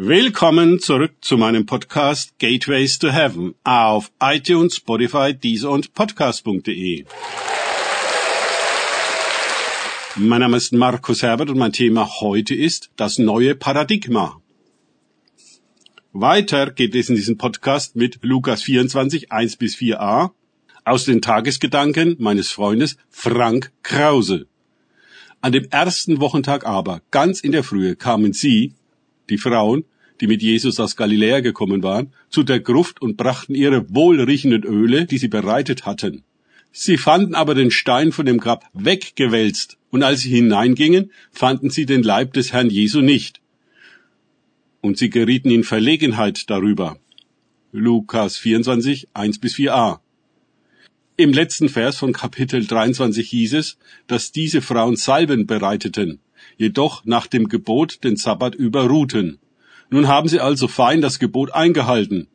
Willkommen zurück zu meinem Podcast Gateways to Heaven auf iTunes, Spotify, Deezer und Podcast.de. Mein Name ist Markus Herbert und mein Thema heute ist das neue Paradigma. Weiter geht es in diesem Podcast mit Lukas 24, 1 bis 4a aus den Tagesgedanken meines Freundes Frank Krause. An dem ersten Wochentag aber, ganz in der Frühe, kamen sie, die Frauen, die mit Jesus aus Galiläa gekommen waren, zu der Gruft und brachten ihre wohlriechenden Öle, die sie bereitet hatten. Sie fanden aber den Stein von dem Grab weggewälzt, und als sie hineingingen, fanden sie den Leib des Herrn Jesu nicht. Und sie gerieten in Verlegenheit darüber. Lukas 24, 1 bis 4a. Im letzten Vers von Kapitel 23 hieß es, dass diese Frauen Salben bereiteten, jedoch nach dem Gebot den Sabbat überruhten. Nun haben sie also fein das Gebot eingehalten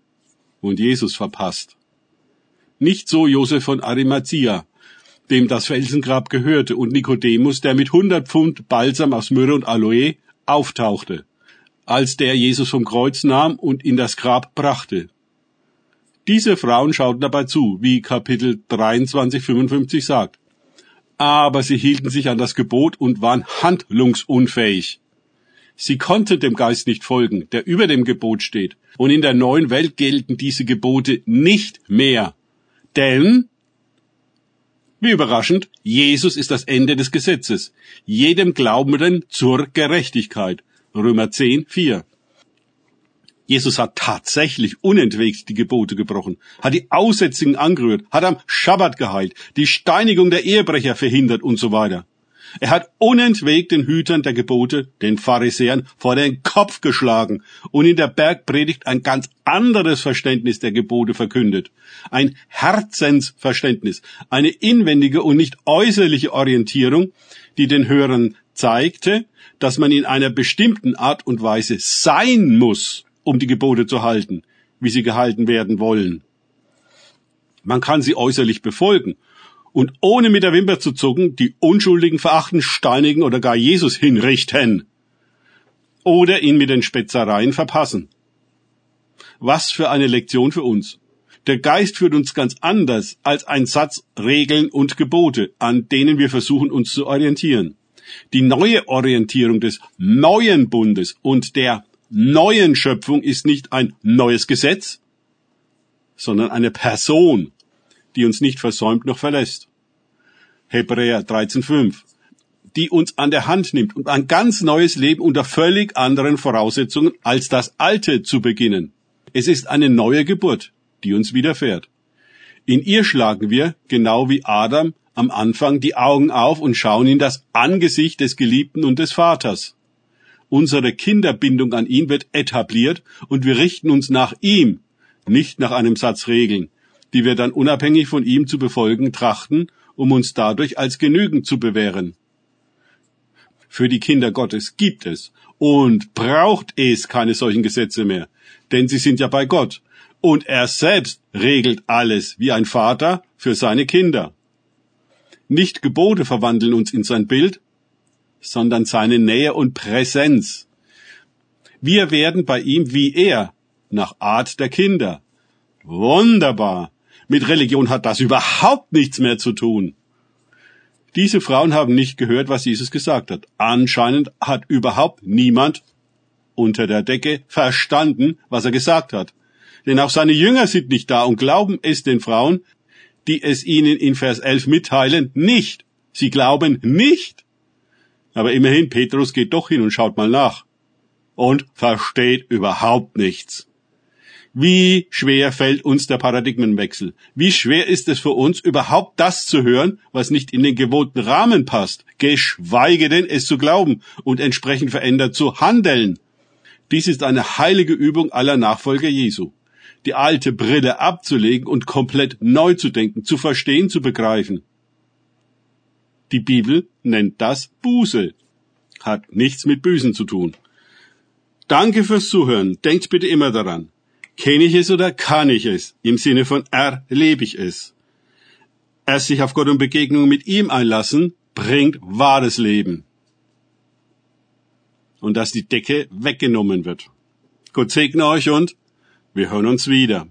und Jesus verpasst. Nicht so Josef von Arimathea, dem das Felsengrab gehörte, und Nikodemus, der mit hundert Pfund Balsam aus Myrrhe und Aloe auftauchte, als der Jesus vom Kreuz nahm und in das Grab brachte. Diese Frauen schauten dabei zu, wie Kapitel 23, 55 sagt. Aber sie hielten sich an das Gebot und waren handlungsunfähig. Sie konnten dem Geist nicht folgen, der über dem Gebot steht. Und in der neuen Welt gelten diese Gebote nicht mehr. Denn, wie überraschend, Jesus ist das Ende des Gesetzes. Jedem Glaubenden zur Gerechtigkeit. Römer 10, 4. Jesus hat tatsächlich unentwegt die Gebote gebrochen, hat die Aussätzigen angerührt, hat am Schabbat geheilt, die Steinigung der Ehebrecher verhindert und so weiter. Er hat unentwegt den Hütern der Gebote, den Pharisäern, vor den Kopf geschlagen und in der Bergpredigt ein ganz anderes Verständnis der Gebote verkündet. Ein Herzensverständnis, eine inwendige und nicht äußerliche Orientierung, die den Hörern zeigte, dass man in einer bestimmten Art und Weise sein muss, um die Gebote zu halten, wie sie gehalten werden wollen. Man kann sie äußerlich befolgen und ohne mit der Wimper zu zucken die Unschuldigen verachten, steinigen oder gar Jesus hinrichten. Oder ihn mit den Spetzereien verpassen. Was für eine Lektion für uns. Der Geist führt uns ganz anders als ein Satz Regeln und Gebote, an denen wir versuchen uns zu orientieren. Die neue Orientierung des neuen Bundes und der neuen Schöpfung ist nicht ein neues Gesetz, sondern eine Person, die uns nicht versäumt noch verlässt. Hebräer 13,5 die uns an der Hand nimmt und ein ganz neues Leben unter völlig anderen Voraussetzungen als das alte zu beginnen. Es ist eine neue Geburt, die uns widerfährt. In ihr schlagen wir, genau wie Adam, am Anfang die Augen auf und schauen in das Angesicht des Geliebten und des Vaters. Unsere Kinderbindung an ihn wird etabliert und wir richten uns nach ihm, nicht nach einem Satz Regeln, die wir dann unabhängig von ihm zu befolgen trachten, um uns dadurch als genügend zu bewähren. Für die Kinder Gottes gibt es und braucht es keine solchen Gesetze mehr, denn sie sind ja bei Gott und er selbst regelt alles wie ein Vater für seine Kinder. Nicht Gebote verwandeln uns in sein Bild, sondern seine Nähe und Präsenz. Wir werden bei ihm wie er, nach Art der Kinder. Wunderbar. Mit Religion hat das überhaupt nichts mehr zu tun. Diese Frauen haben nicht gehört, was Jesus gesagt hat. Anscheinend hat überhaupt niemand unter der Decke verstanden, was er gesagt hat. Denn auch seine Jünger sind nicht da und glauben es den Frauen, die es ihnen in Vers 11 mitteilen, nicht. Sie glauben nicht. Aber immerhin, Petrus geht doch hin und schaut mal nach. Und versteht überhaupt nichts. Wie schwer fällt uns der Paradigmenwechsel? Wie schwer ist es für uns, überhaupt das zu hören, was nicht in den gewohnten Rahmen passt, geschweige denn es zu glauben und entsprechend verändert zu handeln? Dies ist eine heilige Übung aller Nachfolger Jesu. Die alte Brille abzulegen und komplett neu zu denken, zu verstehen, zu begreifen. Die Bibel nennt das Buße. Hat nichts mit Büßen zu tun. Danke fürs Zuhören. Denkt bitte immer daran. Kenne ich es oder kann ich es? Im Sinne von erlebe ich es. Erst sich auf Gott und Begegnung mit ihm einlassen, bringt wahres Leben. Und dass die Decke weggenommen wird. Gott segne euch und wir hören uns wieder.